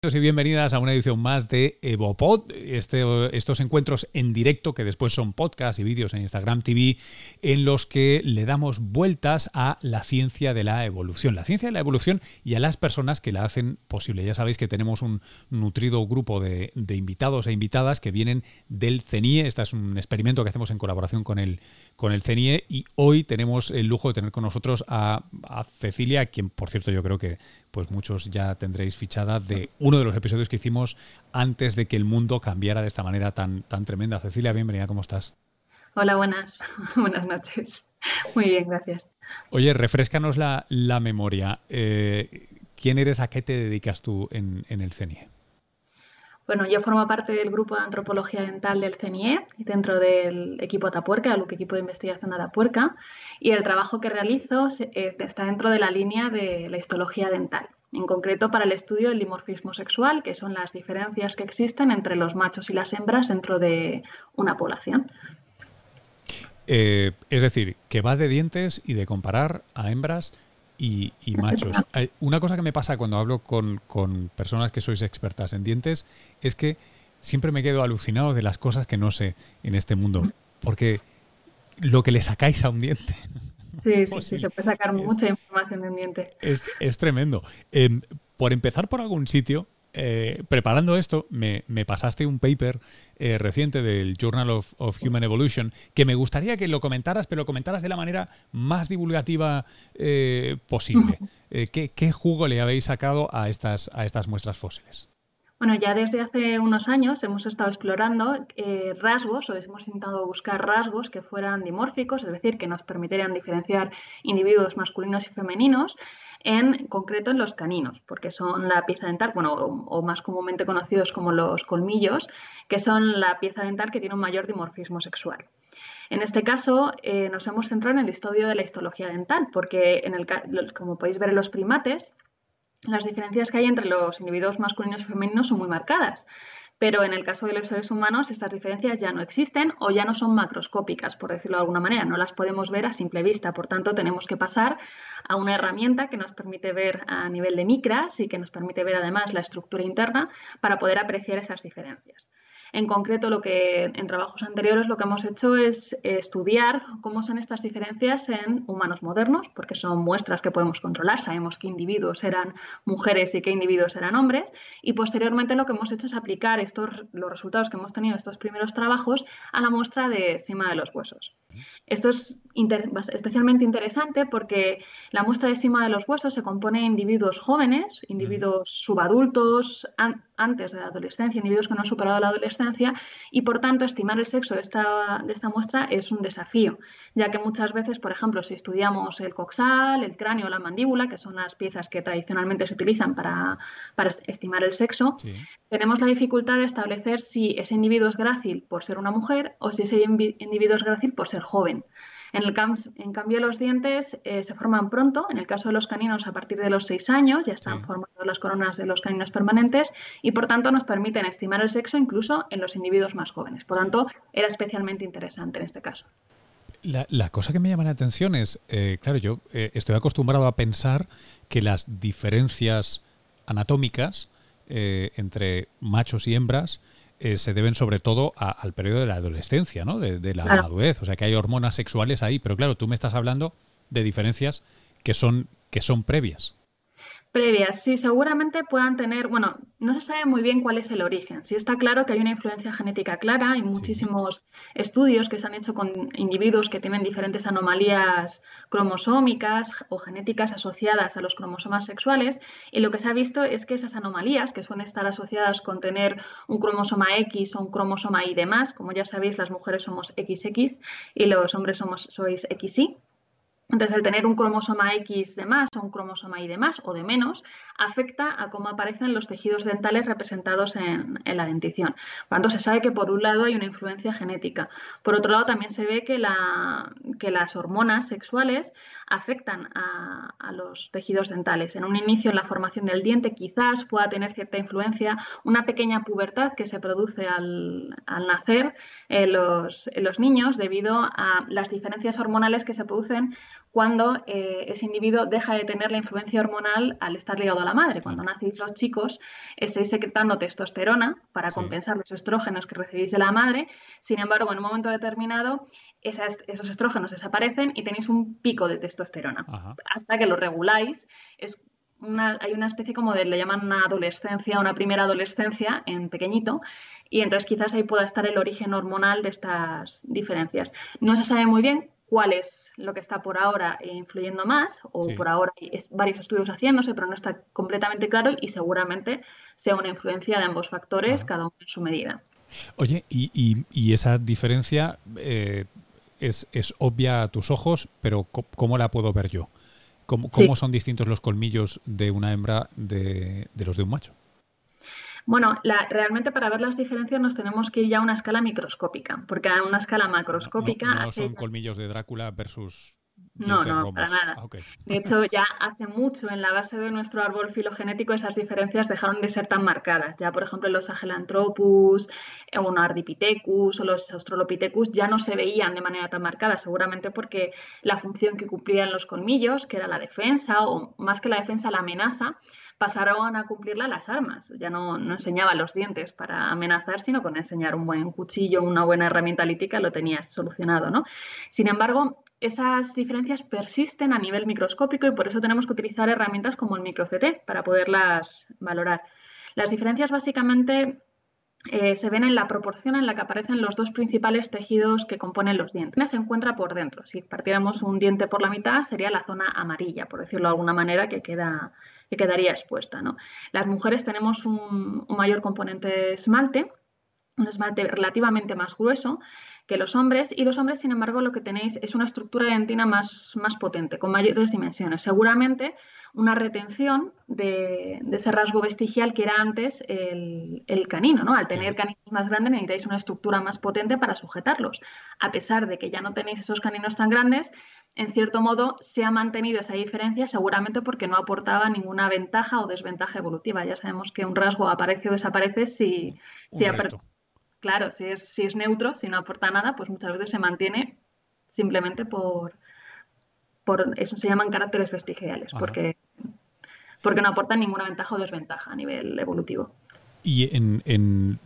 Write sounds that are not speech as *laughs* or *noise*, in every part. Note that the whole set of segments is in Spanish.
y bienvenidas a una edición más de EvoPod, este, estos encuentros en directo que después son podcasts y vídeos en Instagram TV en los que le damos vueltas a la ciencia de la evolución, la ciencia de la evolución y a las personas que la hacen posible. Ya sabéis que tenemos un nutrido grupo de, invitados e invitadas que vienen del CENIE, este es un experimento que hacemos en colaboración con el, con el CENIE y hoy tenemos el lujo de tener con nosotros a, a Cecilia, quien por cierto yo creo que pues muchos ya tendréis fichada de uno de los episodios que hicimos antes de que el mundo cambiara de esta manera tan, tan tremenda. Cecilia, bienvenida, ¿cómo estás? Hola, buenas. *laughs* Buenas noches. Muy bien, gracias. Oye, refrescanos la, memoria. Eh, ¿Quién eres? ¿A qué te dedicas tú en, el CENIE? Bueno, yo formo parte del grupo de antropología dental del CNIE, dentro del equipo Atapuerca, el equipo de investigación de Atapuerca, y el trabajo que realizo eh, está dentro de la línea de la histología dental en concreto para el estudio del dimorfismo sexual, que son las diferencias que existen entre los machos y las hembras dentro de una población. Eh, es decir, que va de dientes y de comparar a hembras y, machos. Una cosa que me pasa cuando hablo con, con, personas que sois expertas en dientes es que siempre me quedo alucinado de las cosas que no sé en este mundo. Porque lo que le sacáis a un diente *laughs* *laughs* Sí, sí, sí, se puede sacar mucha información de un diente. Es, tremendo. Em, por empezar por algún sitio, eh, preparando esto, me, pasaste un paper eh, reciente del Journal of, Human Evolution que me gustaría que lo comentaras, pero lo comentaras de la manera más divulgativa eh, posible. *laughs* ¿qué, ¿qué, jugo le habéis sacado a estas, a estas muestras fósiles? Bueno, ya desde hace unos años hemos estado explorando eh, rasgos o hemos intentado buscar rasgos que fueran dimórficos, es decir, que nos permitieran diferenciar individuos masculinos y femeninos, en concreto en los caninos, porque son la pieza dental, bueno, o, más comúnmente conocidos como los colmillos, que son la pieza dental que tiene un mayor dimorfismo sexual. En este caso, eh, nos hemos centrado en el estudio de la histología dental, porque en el, como podéis ver en los primates, las diferencias que hay entre los individuos masculinos y femeninos son muy marcadas. Pero en el caso de los seres humanos, estas diferencias ya no existen o ya no son macroscópicas, por decirlo de alguna manera. No las podemos ver a simple vista. Por tanto, tenemos que pasar a una herramienta que nos permite ver a nivel de micras y que nos permite ver además la estructura interna para poder apreciar esas diferencias. En concreto, lo que en trabajos anteriores lo que hemos hecho es estudiar cómo son estas diferencias en humanos modernos, porque son muestras que podemos controlar, sabemos qué individuos eran mujeres y qué individuos eran hombres, y posteriormente lo que hemos hecho es aplicar estos, los resultados que hemos tenido estos primeros trabajos a la muestra de cima de los huesos. Esto es especialmente interesante porque la muestra de cima de los huesos se compone de individuos jóvenes, individuos subadultos, antes de la adolescencia, individuos que no han superado la adolescencia, y por tanto estimar el sexo de esta, de esta muestra es un desafío, ya que muchas veces, por ejemplo, si estudiamos el coxal, el cráneo o la mandíbula, que son las piezas que tradicionalmente se utilizan para, estimar el sexo, tenemos la dificultad de establecer si ese individuo es grácil por ser una mujer o si ese individuo es grácil por ser joven. En, el en cambio, los dientes eh, se forman pronto. En el caso de los caninos, a partir de los seis años, ya están formadas las coronas de los caninos permanentes y, por tanto, nos permiten estimar el sexo incluso en los individuos más jóvenes. Por tanto, era especialmente interesante en este caso. La, cosa que me llama la atención es, eh, claro, yo eh, estoy acostumbrado a pensar que las diferencias anatómicas entre machos y hembras eh, se deben sobre todo al periodo de la adolescencia, ¿no? De, la madurez. O sea, que hay hormonas sexuales ahí, pero claro, tú me estás hablando de diferencias que son, que son previas previas, sí, seguramente puedan tener, bueno, no se sabe muy bien cuál es el origen. Sí está claro que hay una influencia genética clara, hay muchísimos estudios que se han hecho con individuos que tienen diferentes anomalías cromosómicas o genéticas asociadas a los cromosomas sexuales y lo que se ha visto es que esas anomalías, que suelen estar asociadas con tener un cromosoma X o un cromosoma Y demás, como ya sabéis, las mujeres somos XX y los hombres somos sois XY, entonces, el tener un cromosoma X de más o un cromosoma Y de más o de menos afecta a cómo aparecen los tejidos dentales representados en, la dentición. Por tanto, se sabe que por un lado hay una influencia genética. Por otro lado, también se ve que, las hormonas sexuales afectan a, los tejidos dentales. En un inicio, en la formación del diente, quizás pueda tener cierta influencia una pequeña pubertad que se produce al, nacer en los niños debido a las diferencias hormonales que se producen cuando eh, ese individuo deja de tener la influencia hormonal al estar ligado a la madre. Cuando nacéis los chicos, estáis secretando testosterona para compensar los estrógenos que recibís de la madre. Sin embargo, en un momento determinado, esos estrógenos desaparecen y tenéis un pico de testosterona. Hasta que lo reguláis, es hay una especie como de, le llaman una adolescencia, una primera adolescencia en pequeñito, y entonces quizás ahí pueda estar el origen hormonal de estas diferencias. No se sabe muy bien cuál es lo que está por ahora influyendo más, o por ahora hay varios estudios haciéndose, pero no está completamente claro y seguramente sea una influencia de ambos factores, cada uno en su medida. Oye, y, esa diferencia eh, es, obvia a tus ojos, pero ¿cómo la puedo ver yo? ¿Cómo, son distintos los colmillos de una hembra de los de un macho? Bueno, realmente para ver las diferencias nos tenemos que ir ya a una escala microscópica, porque a una escala macroscópica... No, son colmillos de Drácula versus... No, no, para nada. Ah, de hecho, ya hace mucho en la base de nuestro árbol filogenético esas diferencias dejaron de ser tan marcadas. Ya, por ejemplo, los Agelanthropus, eh, Ardipithecus o los Australopithecus ya no se veían de manera tan marcada, seguramente porque la función que cumplían los colmillos, que era la defensa, o más que la defensa, la amenaza, pasaron a cumplirla las armas. Ya no, no enseñaba los dientes para amenazar, sino con enseñar un buen cuchillo, una buena herramienta lítica, lo tenías solucionado. ¿no? Sin embargo, esas diferencias persisten a nivel microscópico y por eso tenemos que utilizar herramientas como el micro-CT para poderlas valorar. Las diferencias básicamente eh, se ven en la proporción en la que aparecen los dos principales tejidos que componen los dientes. Se encuentra por dentro. Si partiéramos un diente por la mitad, sería la zona amarilla, por decirlo de alguna manera, que queda que quedaría expuesta. ¿no? Las mujeres tenemos un, mayor componente esmalte, un esmalte relativamente más grueso que los hombres y los hombres, sin embargo, lo que tenéis es una estructura dentina más, más potente, con mayores dimensiones. Seguramente una retención de, ese rasgo vestigial que era antes el, canino. ¿no? Al tener caninos más grandes necesitáis una estructura más potente para sujetarlos. A pesar de que ya no tenéis esos caninos tan grandes, en cierto modo se ha mantenido esa diferencia seguramente porque no aportaba ninguna ventaja o desventaja evolutiva. Ya sabemos que un rasgo aparece o desaparece si, si claro, si es, si es neutro, si no aporta nada, pues muchas veces se mantiene simplemente por, por eso se llaman caracteres vestigiales, porque, porque no aportan ninguna ventaja o desventaja a nivel evolutivo. Y en, en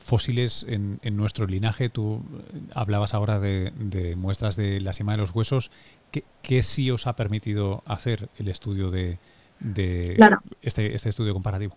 fósiles en, nuestro linaje. Tú hablabas ahora de, muestras de la cima de los huesos. ¿Qué, sí os ha permitido hacer el estudio de, este, este estudio comparativo?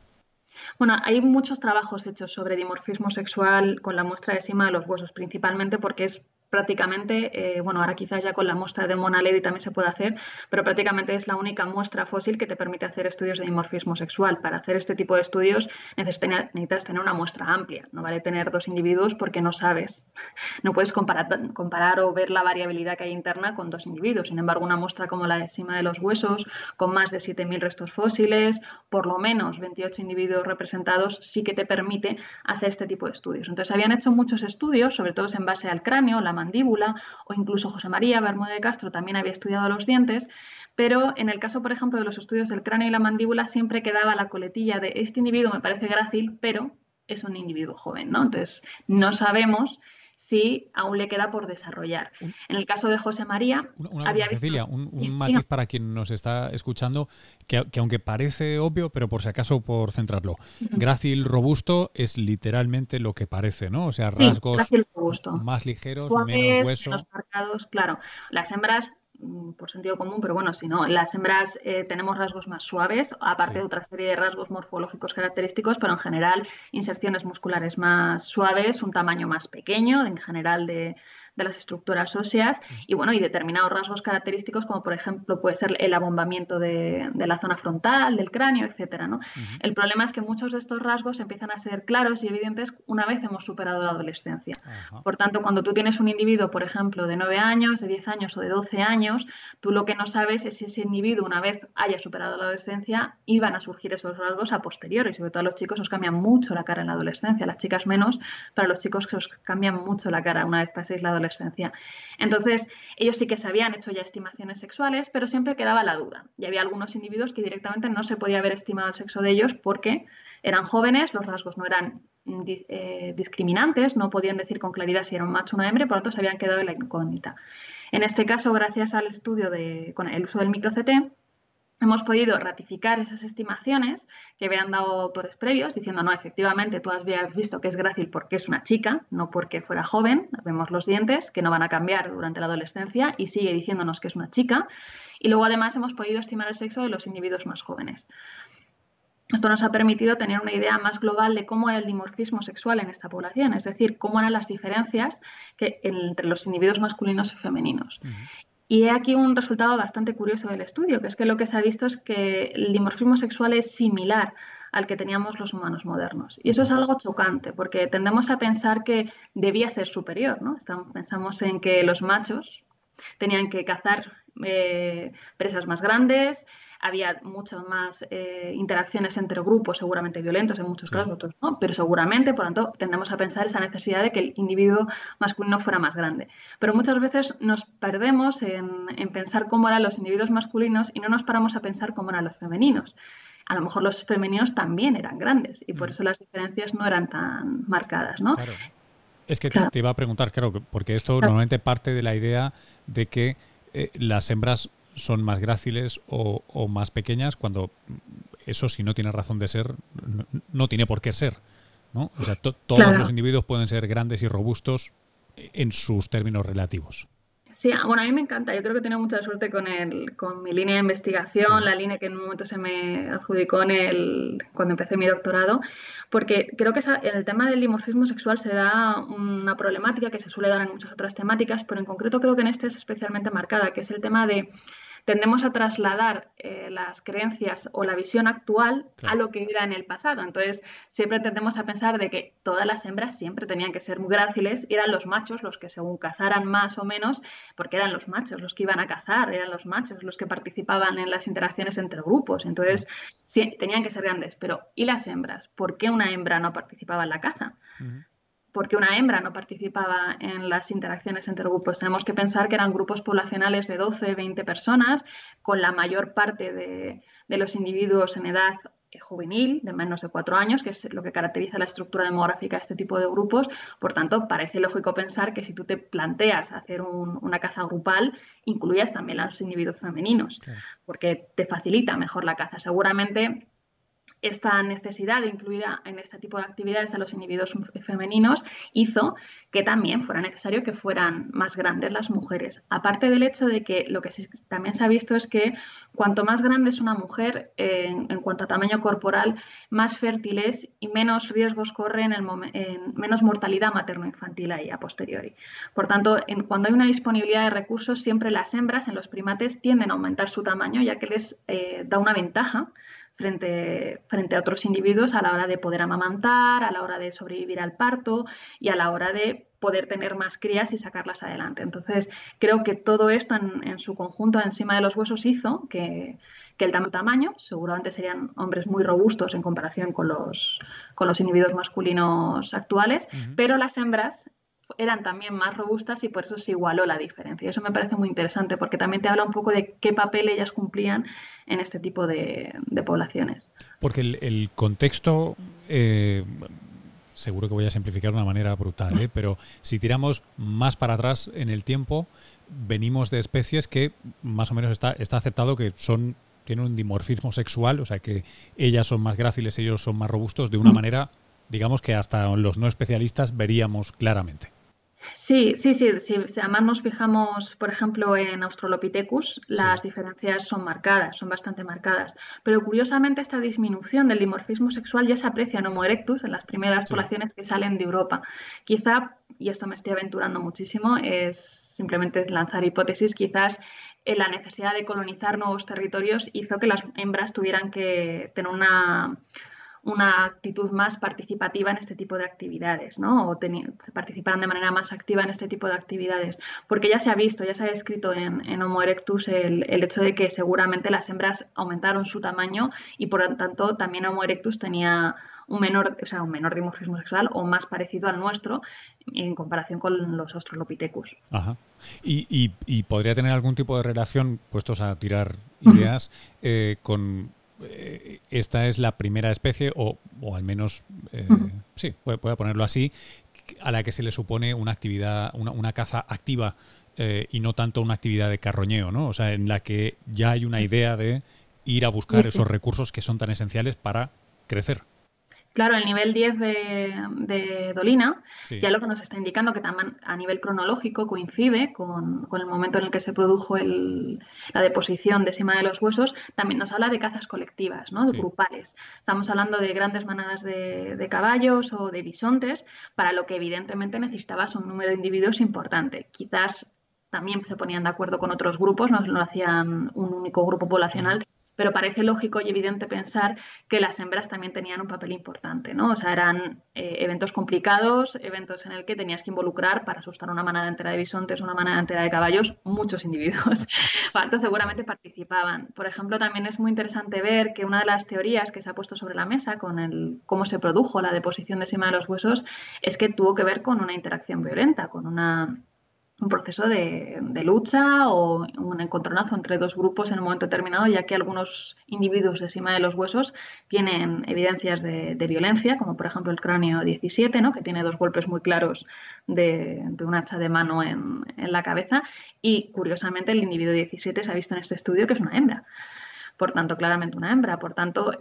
Bueno, hay muchos trabajos hechos sobre dimorfismo sexual con la muestra de cima de los huesos, principalmente porque es prácticamente, eh, bueno, ahora quizás ya con la muestra de Mona Lady también se puede hacer, pero prácticamente es la única muestra fósil que te permite hacer estudios de dimorfismo sexual. Para hacer este tipo de estudios necesitas tener una muestra amplia, no vale tener dos individuos porque no sabes, *laughs* no puedes comparar, comparar o ver la variabilidad que hay interna con dos individuos. Sin embargo, una muestra como la de cima de los huesos, con más de 7.000 restos fósiles, por lo menos 28 individuos representados, sí que te permite hacer este tipo de estudios. Entonces, habían hecho muchos estudios, sobre todo en base al cráneo, la mandíbula o incluso José María Bermúdez de Castro también había estudiado los dientes, pero en el caso, por ejemplo, de los estudios del cráneo y la mandíbula siempre quedaba la coletilla de este individuo me parece grácil, pero es un individuo joven, ¿no? Entonces, no sabemos si aún le queda por desarrollar. En el caso de José María, había Cecilia, un, matiz para quien nos está escuchando, que, aunque parece obvio, pero por si acaso por centrarlo, grácil robusto es literalmente lo que parece, ¿no? O sea, rasgos más ligeros, menos hueso. Menos marcados, claro. Las hembras por sentido común, pero bueno, si no, las hembras eh, tenemos rasgos más suaves, aparte de otra serie de rasgos morfológicos característicos, pero en general inserciones musculares más suaves, un tamaño más pequeño, en general de, de las estructuras óseas y bueno, y determinados rasgos característicos como por ejemplo puede ser el abombamiento de, la zona frontal, del cráneo, etcétera, ¿no? El problema es que muchos de estos rasgos empiezan a ser claros y evidentes una vez hemos superado la adolescencia. Por tanto, cuando tú tienes un individuo, por ejemplo, de 9 años, de 10 años o de 12 años, tú lo que no sabes es si ese individuo una vez haya superado la adolescencia iban a surgir esos rasgos a posteriori. Sobre todo a los chicos os cambian mucho la cara en la adolescencia, las chicas menos, para los chicos que os cambian mucho la cara una vez paséis la adolescencia adolescencia. Entonces, ellos sí que se habían hecho ya estimaciones sexuales, pero siempre quedaba la duda. Y había algunos individuos que directamente no se podía haber estimado el sexo de ellos porque eran jóvenes, los rasgos no eran eh, discriminantes, no podían decir con claridad si era un macho o una hembra, por lo tanto se habían quedado en la incógnita. En este caso, gracias al estudio de, con el uso del micro-CT, hemos podido ratificar esas estimaciones que habían dado autores previos, diciendo, no, efectivamente, tú habías visto que es grácil porque es una chica, no porque fuera joven, vemos los dientes, que no van a cambiar durante la adolescencia, y sigue diciéndonos que es una chica. Y luego, además, hemos podido estimar el sexo de los individuos más jóvenes. Esto nos ha permitido tener una idea más global de cómo era el dimorfismo sexual en esta población, es decir, cómo eran las diferencias entre los individuos masculinos y femeninos. Y he aquí un resultado bastante curioso del estudio, que es que lo que se ha visto es que el dimorfismo sexual es similar al que teníamos los humanos modernos. Y eso es algo chocante, porque tendemos a pensar que debía ser superior, ¿no? pensamos en que los machos tenían que cazar eh, presas más grandes, había muchas más eh, interacciones entre grupos, seguramente violentos en muchos casos, otros no, pero seguramente, por lo tanto, tendemos a pensar esa necesidad de que el individuo masculino fuera más grande. Pero muchas veces nos perdemos en, pensar cómo eran los individuos masculinos y no nos paramos a pensar cómo eran los femeninos a lo mejor los femeninos también eran grandes y por mm. eso las diferencias no eran tan marcadas, ¿no? Es que te, iba a preguntar, claro, porque esto normalmente parte de la idea de que eh, las hembras son más gráciles o, más pequeñas cuando eso si no tiene razón de ser no, tiene por qué ser ¿no? o sea todos los individuos pueden ser grandes y robustos en sus términos relativos Sí, ah, bueno, a mí me encanta. Yo creo que he tenido mucha suerte con, el, con mi línea de investigación, la línea que en un momento se me adjudicó en el, cuando empecé mi doctorado, porque creo que en el tema del dimorfismo sexual se da una problemática que se suele dar en muchas otras temáticas, pero en concreto creo que en este es especialmente marcada, que es el tema de tendemos a trasladar eh, las creencias o la visión actual a lo que era en el pasado. Entonces, siempre tendemos a pensar de que todas las hembras siempre tenían que ser muy gráciles, eran los machos los que según cazaran más o menos, porque eran los machos los que iban a cazar, eran los machos los que participaban en las interacciones entre grupos. Entonces, sí, tenían que ser grandes, pero ¿y las hembras? ¿Por qué una hembra no participaba en la caza? Porque una hembra no participaba en las interacciones entre grupos. Tenemos que pensar que eran grupos poblacionales de 12, 20 personas, con la mayor parte de, los individuos en edad juvenil, de menos de cuatro años, que es lo que caracteriza la estructura demográfica de este tipo de grupos. Por tanto, parece lógico pensar que si tú te planteas hacer una caza grupal, incluyas también a los individuos femeninos, porque te facilita mejor la caza. Seguramente esta necesidad de incluir en este tipo de actividades a los individuos femeninos hizo que también fuera necesario que fueran más grandes las mujeres. Aparte del hecho de que lo que también se ha visto es que cuanto más grande es una mujer en, cuanto a tamaño corporal, más fértil es y menos riesgos corre en, el menos mortalidad materno-infantil ahí a posteriori. Por tanto, cuando hay una disponibilidad de recursos, siempre las hembras en los primates tienden a aumentar su tamaño ya que les eh, da una ventaja frente, frente a otros individuos a la hora de poder amamantar, a la hora de sobrevivir al parto y a la hora de poder tener más crías y sacarlas adelante. Entonces, creo que todo esto en, su conjunto encima de los huesos hizo que, el tamaño, seguramente serían hombres muy robustos en comparación con los, con los individuos masculinos actuales, pero las hembras eran también más robustas y por eso se igualó la diferencia. Y eso me parece muy interesante porque también te habla un poco de qué papel ellas cumplían en este tipo de, poblaciones. Porque el, contexto, eh, seguro que voy a simplificar de una manera brutal, ¿eh? pero si tiramos más para atrás en el tiempo, venimos de especies que más o menos está, está aceptado que son tienen un dimorfismo sexual, o sea que ellas son más gráciles, ellos son más robustos, de una manera, digamos que hasta los no especialistas veríamos claramente. Sí, sí, sí, Si además nos fijamos, por ejemplo, en Australopithecus, las diferencias son marcadas, son bastante marcadas. Pero curiosamente esta disminución del dimorfismo sexual ya se aprecia en Homo erectus, en las primeras poblaciones que salen de Europa. Quizá, y esto me estoy aventurando muchísimo, es simplemente lanzar hipótesis, quizás en la necesidad de colonizar nuevos territorios hizo que las hembras tuvieran que tener una una actitud más participativa en este tipo de actividades, ¿no? O se participaran de manera más activa en este tipo de actividades. Porque ya se ha visto, ya se ha escrito en, Homo erectus el, hecho de que seguramente las hembras aumentaron su tamaño y por lo tanto también Homo erectus tenía un menor, o sea, un menor dimorfismo sexual o más parecido al nuestro en comparación con los Australopithecus. Ajá. Y, podría tener algún tipo de relación, puestos a tirar *laughs* ideas, eh, con eh, esta es la primera especie, o, al menos, eh, sí, puede, ponerlo así, a la que se le supone una actividad, una, caza activa eh, y no tanto una actividad de carroñeo, ¿no? O sea, en la que ya hay una idea de ir a buscar esos recursos que son tan esenciales para crecer. Claro, el nivel 10 de, Dolina ya lo que nos está indicando que también a nivel cronológico coincide con, el momento en el que se produjo la deposición de cima de los huesos, también nos habla de cazas colectivas, ¿no? de grupales. Estamos hablando de grandes manadas de, caballos o de bisontes, para lo que evidentemente necesitabas un número de individuos importante. Quizás también se ponían de acuerdo con otros grupos, no lo hacían un único grupo poblacional, pero parece lógico y evidente pensar que las hembras también tenían un papel importante, ¿no? O sea, eran eh, eventos complicados, eventos en el que tenías que involucrar para asustar una manada entera de bisontes, una manada entera de caballos, muchos individuos. *laughs* Entonces, seguramente participaban. Por ejemplo, también es muy interesante ver que una de las teorías que se ha puesto sobre la mesa con el cómo se produjo la deposición de cima de los huesos es que tuvo que ver con una interacción violenta, con una un proceso de, lucha o un encontronazo entre dos grupos en un momento determinado, ya que algunos individuos de cima de los huesos tienen evidencias de, violencia, como por ejemplo el cráneo 17, ¿no? que tiene dos golpes muy claros de, un hacha de mano en, la cabeza, y curiosamente el individuo 17 se ha visto en este estudio que es una hembra, por tanto, claramente una hembra, por tanto,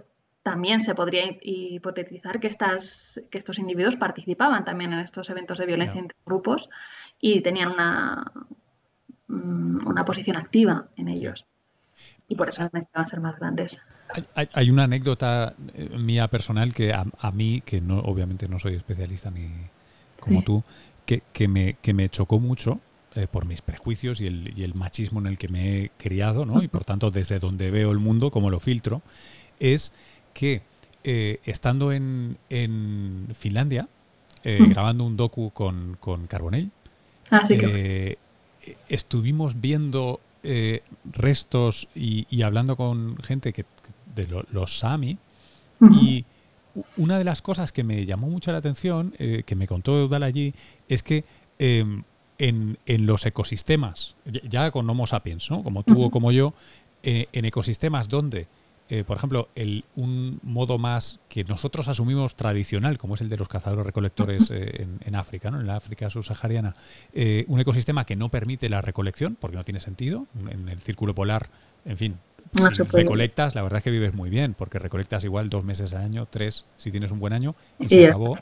también se podría hipotetizar que, estas, que estos individuos participaban también en estos eventos de violencia entre grupos y tenían una, mm, una posición activa en ellos. Y por eso necesitaban ser más grandes. Hay, una anécdota eh, mía personal que a, mí, que no, obviamente no soy especialista ni como tú, que, que, me, que me chocó mucho eh, por mis prejuicios y el, y el, machismo en el que me he criado, ¿no? y por tanto desde donde veo el mundo, como lo filtro, es que eh, estando en, en Finlandia, grabando un docu con, con Carbonell, Ah, eh, estuvimos viendo eh, restos y, hablando con gente que, de los Sami y una de las cosas que me llamó mucho la atención, eh, que me contó Eudal allí, es que em, en, en, los ecosistemas, ya con Homo sapiens, ¿no? como tú o como yo, en ecosistemas donde eh, por ejemplo, el, un modo más que nosotros asumimos tradicional, como es el de los cazadores recolectores *laughs* eh, en, África, ¿no? en la África subsahariana, eh, un ecosistema que no permite la recolección, porque no tiene sentido, en el círculo polar, en fin, si recolectas, la verdad es que vives muy bien, porque recolectas igual dos meses al año, tres, si tienes un buen año, y, se acabó.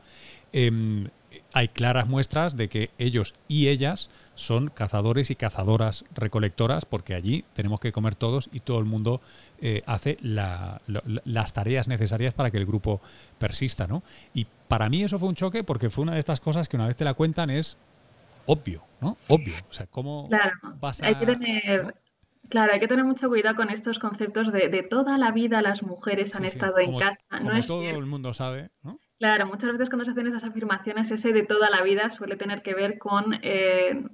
Em, hay claras muestras de que ellos y ellas son cazadores y cazadoras recolectoras, porque allí tenemos que comer todos y todo el mundo eh, hace las tareas necesarias para que el grupo persista, ¿no? Y para mí eso fue un choque porque fue una de estas cosas que una vez te la cuentan es obvio, ¿no? Obvio. O sea, ¿cómo claro, vas a...? Hay que tener... Claro, hay que tener mucho cuidado con estos conceptos de, de toda la vida las mujeres han estado en casa. no es todo el mundo sabe, ¿no? Claro, muchas veces cuando se hacen esas afirmaciones, ese de toda la vida suele tener que ver con eh,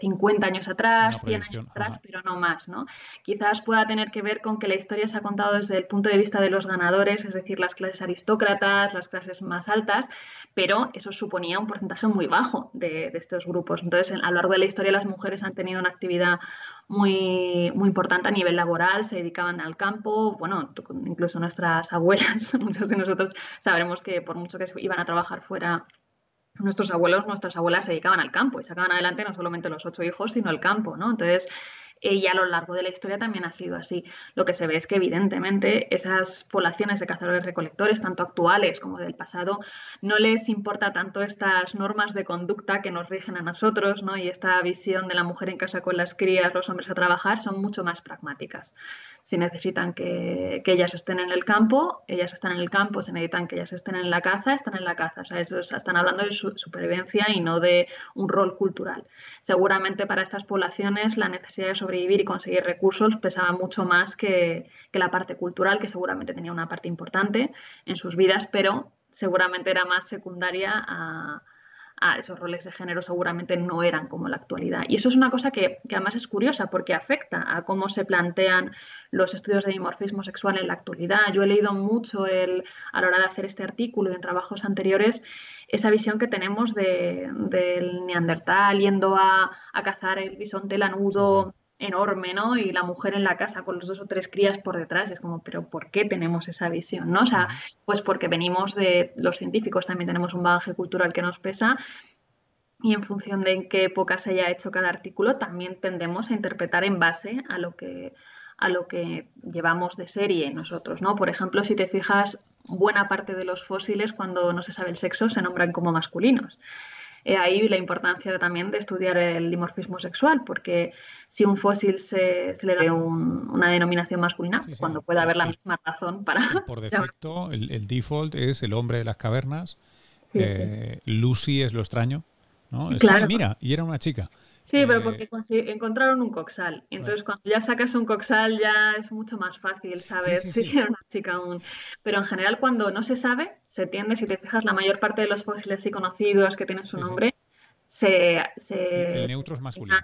50 eh, años atrás, 100 años atrás, pero no más, ¿no? Quizás pueda tener que ver con que la historia se ha contado desde el punto de vista de los ganadores, es decir, las clases aristócratas, las clases más altas, pero eso suponía un porcentaje muy bajo de, de estos grupos. Entonces, a lo largo de la historia las mujeres han tenido una actividad muy, muy importante a nivel laboral, se dedicaban al campo, bueno, incluso nuestras *laughs* abuelas, muchos de nosotros sabremos que por mucho que iban a trabajar fuera, nuestros abuelos, nuestras abuelas se dedicaban al campo y sacaban adelante no solamente los ocho hijos, sino el campo, ¿no? Entonces, y a lo largo de la historia también ha sido así. Lo que se ve es que evidentemente esas poblaciones de cazadores recolectores, tanto actuales como del pasado, no les importa tanto estas normas de conducta que nos rigen a nosotros, ¿no? Y esta visión de la mujer en casa con las crías, los hombres a trabajar, son mucho más pragmáticas. Si necesitan que, ellas estén en el campo, ellas están en el campo, si necesitan que ellas estén en la caza, están en la caza. O sea, eso están hablando de su, supervivencia y no de un rol cultural. Seguramente para estas poblaciones la necesidad de sobrevivir y conseguir recursos pesaba mucho más que, que la parte cultural, que seguramente tenía una parte importante en sus vidas, pero seguramente era más secundaria a, a esos roles de género seguramente no eran como la actualidad. Y eso es una cosa que, además es curiosa porque afecta a cómo se plantean los estudios de dimorfismo sexual en la actualidad. Yo he leído mucho el, a la hora de hacer este artículo y en trabajos anteriores esa visión que tenemos del neandertal yendo a, cazar el bisonte lanudo enorme, ¿no? Y la mujer en la casa con los dos o tres crías por detrás. Es como, pero ¿por qué tenemos esa visión, no? O sea, pues porque venimos de los científicos, también tenemos un bagaje cultural que nos pesa y en función de en qué época se haya hecho cada artículo, también tendemos a interpretar en base a lo que a lo que llevamos de serie nosotros, ¿no? Por ejemplo, si te fijas, buena parte de los fósiles, cuando no se sabe el sexo, se nombran como masculinos. Eh, ahí la importancia también de estudiar el dimorfismo sexual, porque si un fósil se, le da una denominación masculina, cuando puede haber la misma razón para... Por *laughs* defecto, el, default es el hombre de las cavernas, eh, Lucy es lo extraño, ¿no? claro. mira, y era una chica. Sí, pero eh, porque encontraron un coxal. Y entonces cuando ya sacas un coxal ya es mucho más fácil saber si era una chica aún. Pero en general cuando no se sabe, se tiende, si te fijas, la mayor parte de los fósiles y conocidos que tienen su nombre, se, se... El neutro es masculino.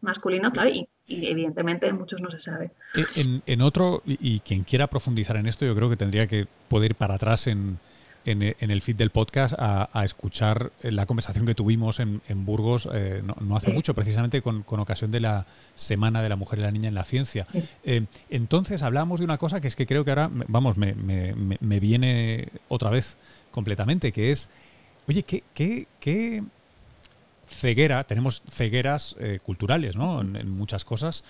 Masculino, claro, y, evidentemente muchos no se sabe. En, en otro, y, quien quiera profundizar en esto, yo creo que tendría que poder ir para atrás en en, el feed del podcast a, escuchar la conversación que tuvimos en, Burgos eh, no, hace mucho, precisamente con, ocasión de la Semana de la Mujer y la Niña en la Ciencia. Eh, entonces hablamos de una cosa que es que creo que ahora, vamos, me, me, viene otra vez completamente, que es, oye, ¿qué, qué, qué ceguera, tenemos cegueras eh, culturales, ¿no? En, muchas cosas,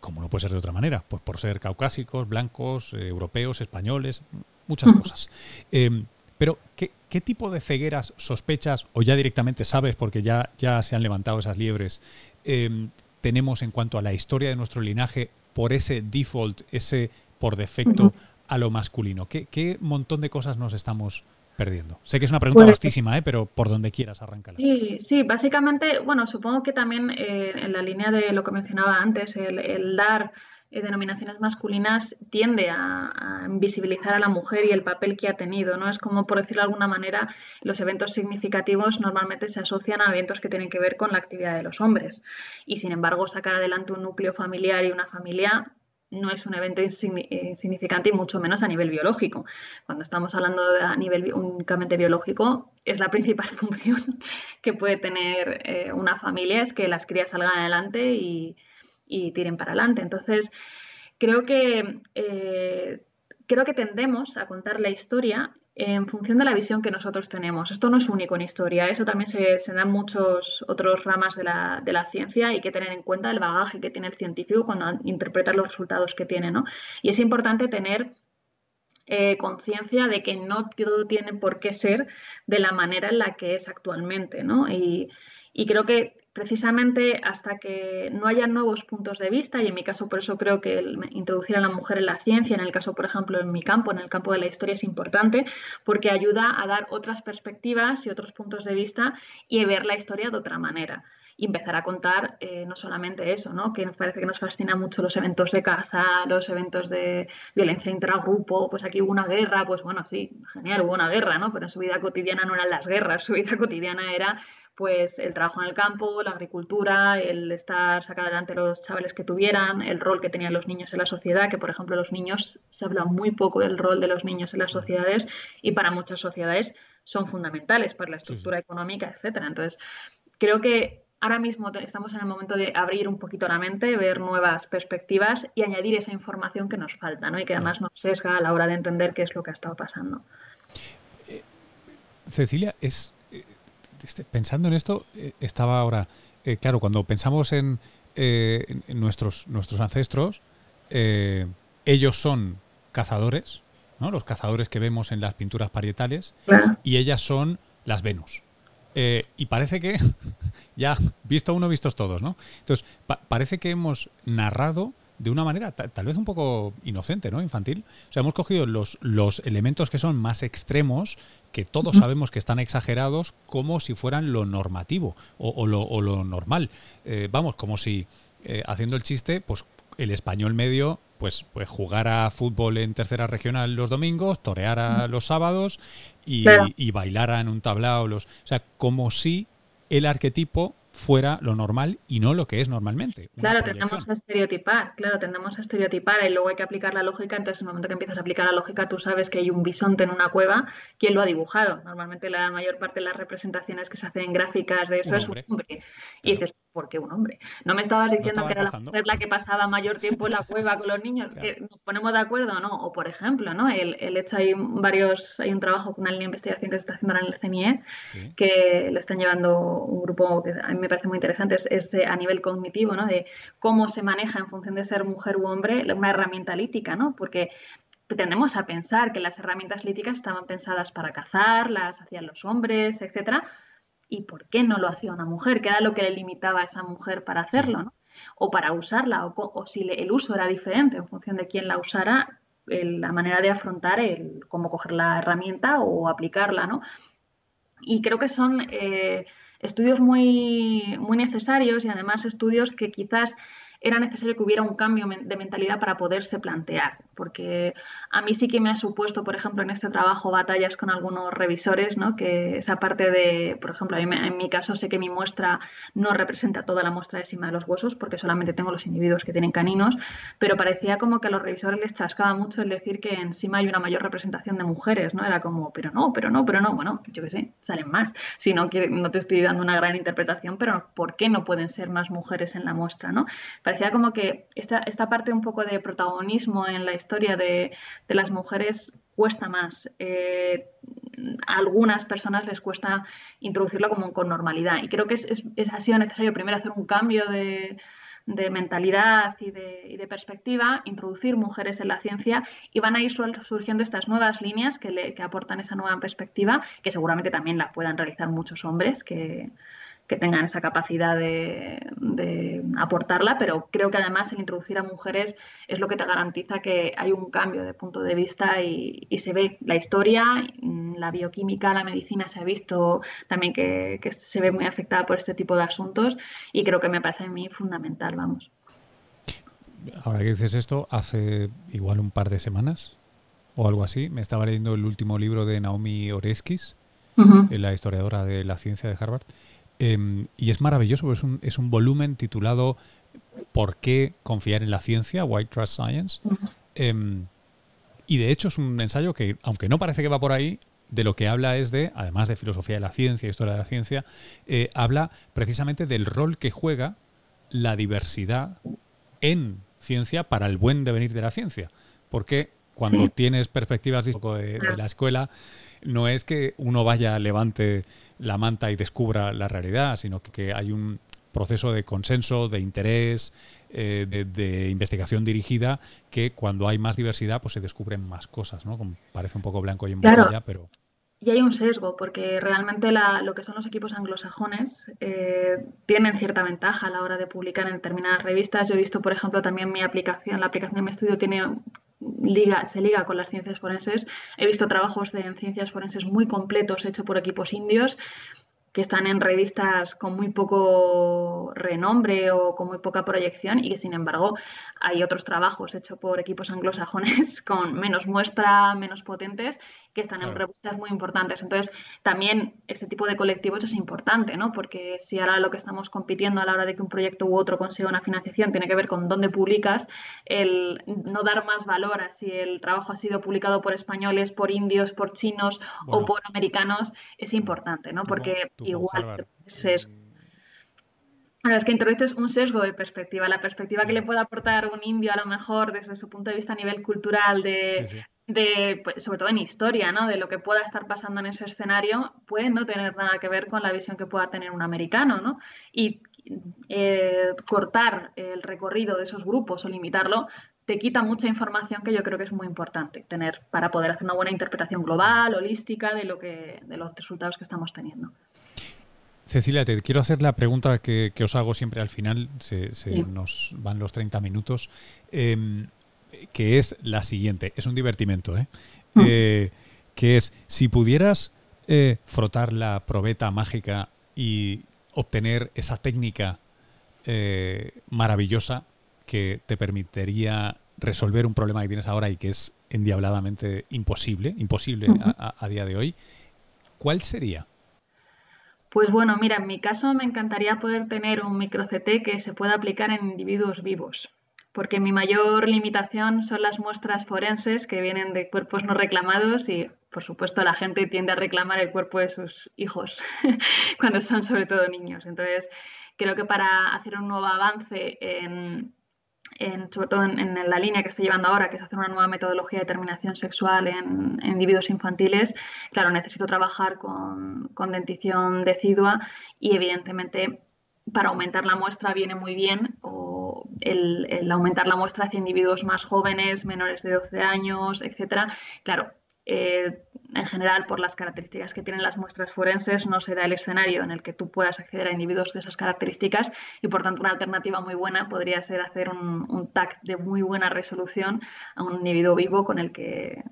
como no puede ser de otra manera, pues por ser caucásicos, blancos, europeos, españoles, muchas cosas. Em, pero, ¿qué, tipo de cegueras sospechas o ya directamente sabes, porque ya, ya se han levantado esas liebres, em, tenemos en cuanto a la historia de nuestro linaje por ese default, ese por defecto a lo masculino? ¿Qué, montón de cosas nos estamos perdiendo? Sé que es una pregunta pues, vastísima, ¿eh? pero por donde quieras arrancar. Sí, sí, básicamente, bueno, supongo que también eh, en la línea de lo que mencionaba antes, el dar eh, denominaciones masculinas tiende a, invisibilizar a la mujer y el papel que ha tenido, ¿no? Es como, por decirlo de alguna manera, los eventos significativos normalmente se asocian a eventos que tienen que ver con la actividad de los hombres. Y sin embargo, sacar adelante un núcleo familiar y una familia no es un evento insignificante y mucho menos a nivel biológico. Cuando estamos hablando de a nivel únicamente biológico, es la principal *laughs* función que puede tener eh, una familia, es que las crías salgan adelante y, y tiren para adelante. Entonces, creo que, eh, creo que tendemos a contar la historia en función de la visión que nosotros tenemos. Esto no es único en historia, eso también se, se da en muchos otros ramas de la, de la, ciencia y hay que tener en cuenta el bagaje que tiene el científico cuando interpreta los resultados que tiene. ¿no? Y es importante tener eh, conciencia de que no todo tiene por qué ser de la manera en la que es actualmente. ¿no? Y creo que precisamente hasta que no haya nuevos puntos de vista, y en mi caso por eso creo que introducir a la mujer en la ciencia, en el caso, por ejemplo, en mi campo, en el campo de la historia, es importante porque ayuda a dar otras perspectivas y otros puntos de vista y a ver la historia de otra manera. Y empezar a contar eh, no solamente eso, ¿no? que nos parece que nos fascina mucho los eventos de caza, los eventos de violencia intragrupo, pues aquí hubo una guerra, pues bueno, sí, genial, hubo una guerra, ¿no? pero en su vida cotidiana no eran las guerras, su vida cotidiana era pues el trabajo en el campo, la agricultura, el estar sacar adelante los chavales que tuvieran, el rol que tenían los niños en la sociedad, que por ejemplo los niños se habla muy poco del rol de los niños en las sociedades y para muchas sociedades son fundamentales para la estructura económica, etcétera. Entonces, creo que ahora mismo estamos en el momento de abrir un poquito la mente, ver nuevas perspectivas y añadir esa información que nos falta, ¿no? Y que además nos sesga a la hora de entender qué es lo que ha estado pasando. Eh, Cecilia, es este, pensando en esto, eh, estaba ahora, eh, claro, cuando pensamos en, eh, nuestros, nuestros ancestros, ellos son cazadores, ¿no? los cazadores que vemos en las pinturas parietales, y ellas son las Venus. y parece que, ya, visto uno, vistos todos, ¿no? Entonces, parece que hemos narrado de una manera tal vez un poco inocente, ¿no? Infantil. O sea, hemos cogido los, los elementos que son más extremos, que todos sabemos que están exagerados, como si fueran lo normativo o, lo, normal. Eh, vamos, como si eh, haciendo el chiste, pues el español medio pues, pues jugara fútbol en tercera regional los domingos, toreara los sábados y, y bailara en un tablao los. O sea, como si el arquetipo fuera lo normal y no lo que es normalmente. Claro, tendemos a estereotipar, claro, tendemos a estereotipar y luego hay que aplicar la lógica, entonces en el momento que empiezas a aplicar la lógica tú sabes que hay un bisonte en una cueva, ¿quién lo ha dibujado? Normalmente la mayor parte de las representaciones que se hacen en gráficas de eso es un hombre. Y dices, ¿por qué un hombre? No me estabas diciendo que era la mujer la que pasaba mayor tiempo en la cueva con los niños, *laughs* que nos ponemos de acuerdo o no. O por ejemplo, ¿no? El, el, hecho hay varios, hay un trabajo con una línea de investigación que se está haciendo ahora en el CNIE, que lo están llevando un grupo que a mí me parece muy interesante, es, a nivel cognitivo, ¿no? De cómo se maneja en función de ser mujer u hombre una herramienta lítica, ¿no? Porque tendemos a pensar que las herramientas líticas estaban pensadas para cazar, las hacían los hombres, etcétera, ¿Y por qué no lo hacía una mujer? ¿Qué era lo que le limitaba a esa mujer para hacerlo? O para usarla, o, si el uso era diferente en función de quién la usara, la manera de afrontar el cómo coger la herramienta o aplicarla, ¿no? Y creo que son eh, estudios muy, muy necesarios y además estudios que quizás era necesario que hubiera un cambio de mentalidad para poderse plantear, porque a mí sí que me ha supuesto, por ejemplo, en este trabajo batallas con algunos revisores, ¿no? que esa parte de, por ejemplo, en mi caso sé que mi muestra no representa toda la muestra de cima de los huesos, porque solamente tengo los individuos que tienen caninos, pero parecía como que a los revisores les chascaba mucho el decir que encima hay una mayor representación de mujeres, ¿no? Era como, pero no, pero no, pero no, bueno, yo qué sé, salen más. Si no, no te estoy dando una gran interpretación, pero ¿por qué no pueden ser más mujeres en la muestra, ¿no? parecía como que esta, esta parte un poco de protagonismo en la historia de, de las mujeres cuesta más. Eh, a algunas personas les cuesta introducirlo como con normalidad. Y creo que es, ha sido necesario primero hacer un cambio de, de mentalidad y de, y de, perspectiva, introducir mujeres en la ciencia y van a ir surgiendo estas nuevas líneas que, le, que aportan esa nueva perspectiva, que seguramente también la puedan realizar muchos hombres que, que tengan esa capacidad de, aportarla, pero creo que además el introducir a mujeres es lo que te garantiza que hay un cambio de punto de vista y, se ve la historia, la bioquímica, la medicina se ha visto también que, se ve muy afectada por este tipo de asuntos y creo que me parece a mí fundamental, vamos. Ahora que dices esto, hace igual un par de semanas o algo así, me estaba leyendo el último libro de Naomi Oreskis, la historiadora de la ciencia de Harvard, Em, y es maravilloso, es un, es un volumen titulado ¿Por qué confiar en la ciencia? Why Trust Science. Em, y de hecho es un ensayo que, aunque no parece que va por ahí, de lo que habla es de, además de filosofía de la ciencia, historia de la ciencia, eh, habla precisamente del rol que juega la diversidad en ciencia para el buen devenir de la ciencia. Porque cuando tienes perspectivas de, de la escuela, no es que uno vaya, levante la manta y descubra la realidad, sino que, hay un proceso de consenso, de interés, eh, de, investigación dirigida, que cuando hay más diversidad, pues se descubren más cosas, ¿no? parece un poco blanco y en botella, pero... Y hay un sesgo, porque realmente lo que son los equipos anglosajones eh, tienen cierta ventaja a la hora de publicar en determinadas revistas. Yo he visto, por ejemplo, también mi aplicación, la aplicación de mi estudio tiene se liga con las ciencias forenses. He visto trabajos de, en ciencias forenses muy completos hechos por equipos indios que están en revistas con muy poco renombre o con muy poca proyección y que sin embargo hay otros trabajos hechos por equipos anglosajones *laughs* con menos muestra, menos potentes, que están en revistas muy importantes. Entonces, también ese tipo de colectivos es importante, ¿no? Porque si ahora lo que estamos compitiendo a la hora de que un proyecto u otro consiga una financiación tiene que ver con dónde publicas, el no dar más valor a si el trabajo ha sido publicado por españoles, por indios, por chinos o por americanos, es importante, ¿no? Porque igual ser... Bueno, es que introduces un sesgo de perspectiva, la perspectiva que le puede aportar un indio a lo mejor desde su punto de vista a nivel cultural, de, de pues, sobre todo en historia, ¿no? de lo que pueda estar pasando en ese escenario, puede no tener nada que ver con la visión que pueda tener un americano. ¿no? Y eh, cortar el recorrido de esos grupos o limitarlo te quita mucha información que yo creo que es muy importante tener para poder hacer una buena interpretación global, holística de, lo que, de los resultados que estamos teniendo. Cecilia, te quiero hacer la pregunta que, os hago siempre al final, se, nos van los 30 minutos, em, que es la siguiente, es un divertimento, ¿eh? Mm. ¿eh? que es, si pudieras eh, frotar la probeta mágica y obtener esa técnica eh, maravillosa que te permitiría resolver un problema que tienes ahora y que es endiabladamente imposible, imposible a día de hoy, ¿cuál sería? Pues bueno, mira, en mi caso me encantaría poder tener un micro-CT que se pueda aplicar en individuos vivos, porque mi mayor limitación son las muestras forenses que vienen de cuerpos no reclamados y, por supuesto, la gente tiende a reclamar el cuerpo de sus hijos *laughs* cuando son sobre todo niños. Entonces, Creo que para hacer un nuevo avance en, sobre todo en, la línea que estoy llevando ahora, que es hacer una nueva metodología de determinación sexual en, individuos infantiles, claro, necesito trabajar con, con, dentición decidua y evidentemente para aumentar la muestra viene muy bien o el, aumentar la muestra hacia individuos más jóvenes, menores de 12 años, etcétera. Claro, eh, en general, por las características que tienen las muestras forenses, no se da el escenario en el que tú puedas acceder a individuos de esas características y, por tanto, una alternativa muy buena podría ser hacer un, un TAC de muy buena resolución a un individuo vivo con el que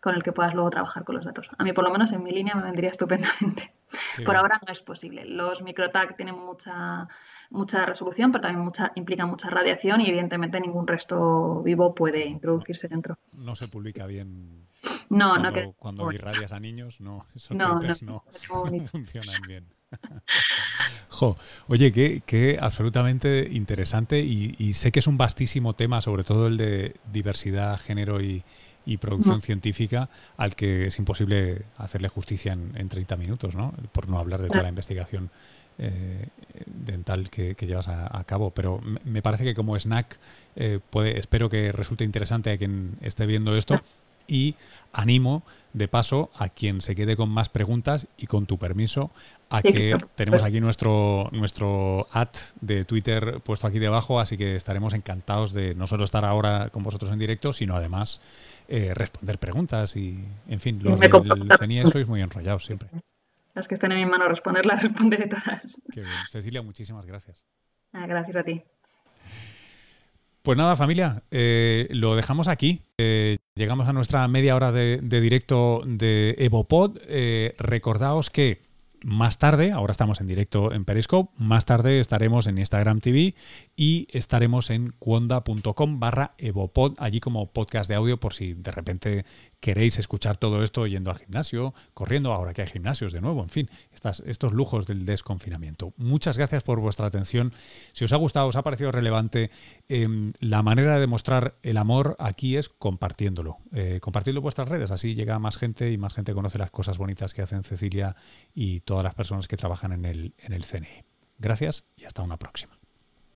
con el que puedas luego trabajar con los datos. A mí, por lo menos, en mi línea me vendría *laughs* estupendamente. por ahora no es posible. Los microTAC tienen mucha mucha resolución, pero también mucha, implica mucha radiación y evidentemente ningún resto vivo puede introducirse dentro. No se publica bien. No, cuando, no que... cuando irradias a niños, no, *laughs* esos no, no, *laughs* funcionan bien. jo, oye, qué, absolutamente interesante y, sé que es un vastísimo tema, sobre todo el de diversidad, género y, producción científica, al que es imposible hacerle justicia en, en 30 minutos, ¿no? Por no hablar de toda la investigación eh, dental que, llevas a, cabo. Pero me parece que como snack eh, puede, espero que resulte interesante a quien esté viendo esto y animo de paso a quien se quede con más preguntas y con tu permiso a que tenemos aquí nuestro nuestro ad de Twitter puesto aquí debajo, así que estaremos encantados de no solo estar ahora con vosotros en directo, sino además eh, responder preguntas y, en fin, los del CENIE sois muy enrollados siempre las que estén en mi mano responderlas, *laughs* responderé todas. Qué bien. Cecilia, muchísimas gracias. Ah, gracias a ti. Pues nada, familia, eh, lo dejamos aquí. Eh, llegamos a nuestra media hora de, directo de EvoPod. Eh, recordaos que más tarde, ahora estamos en directo en Periscope, más tarde estaremos en Instagram TV y estaremos en cuonda.com barra evopod, allí como podcast de audio por si de repente queréis escuchar todo esto yendo al gimnasio, corriendo, ahora que hay gimnasios de nuevo, en fin, estos lujos del desconfinamiento. Muchas gracias por vuestra atención. Si os ha gustado, os ha parecido relevante, em, la manera de demostrar el amor aquí es compartiéndolo. Eh, vuestras redes, así llega más gente y más gente conoce las cosas bonitas que hacen Cecilia y todas las personas que trabajan en el, en el CNE. Gracias y hasta una próxima.